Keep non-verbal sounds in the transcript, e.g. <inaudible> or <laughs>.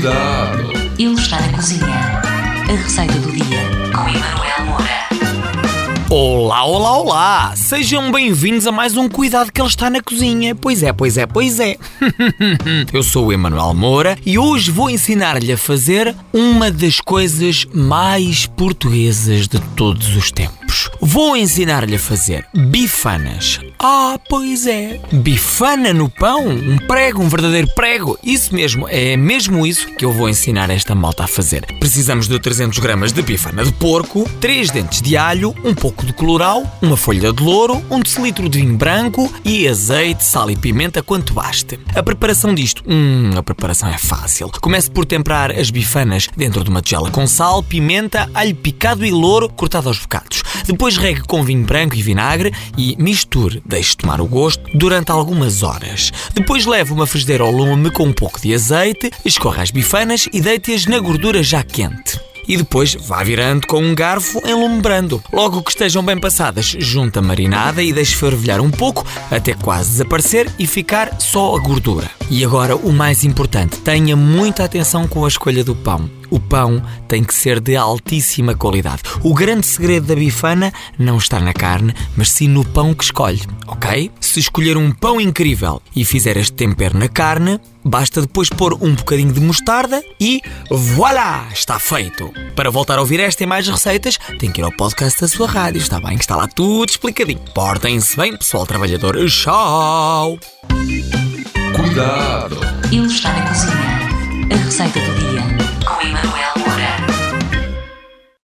Cuidado! Ele está na cozinha. A receita do dia com Emanuel Moura. Olá, olá, olá! Sejam bem-vindos a mais um Cuidado que ele está na cozinha. Pois é, pois é, pois é. <laughs> Eu sou o Emanuel Moura e hoje vou ensinar-lhe a fazer uma das coisas mais portuguesas de todos os tempos. Vou ensinar-lhe a fazer bifanas. Ah, pois é. Bifana no pão? Um prego, um verdadeiro prego. Isso mesmo, é mesmo isso que eu vou ensinar esta malta a fazer. Precisamos de 300 gramas de bifana de porco, 3 dentes de alho, um pouco de colorau, uma folha de louro, um decilitro de vinho branco e azeite, sal e pimenta quanto baste. A preparação disto? Hum, a preparação é fácil. Comece por temperar as bifanas dentro de uma tigela com sal, pimenta, alho picado e louro cortado aos bocados. Depois regue com vinho branco e vinagre e misture, deixe tomar o gosto durante algumas horas. Depois leve uma frigideira ao lume com um pouco de azeite, escorra as bifanas e deite-as na gordura já quente e depois vá virando com um garfo em lume brando. Logo que estejam bem passadas, junta a marinada e deixe fervilhar um pouco até quase desaparecer e ficar só a gordura. E agora o mais importante, tenha muita atenção com a escolha do pão. O pão tem que ser de altíssima qualidade. O grande segredo da bifana não está na carne, mas sim no pão que escolhe, ok? Se escolher um pão incrível e fizer este tempero na carne, basta depois pôr um bocadinho de mostarda e voilà! Está feito! Para voltar a ouvir esta e mais receitas, tem que ir ao podcast da sua rádio, está bem? Que está lá tudo explicadinho. Portem-se bem, pessoal trabalhador. Tchau! Cuidado! Ele está na cozinha. A receita do dia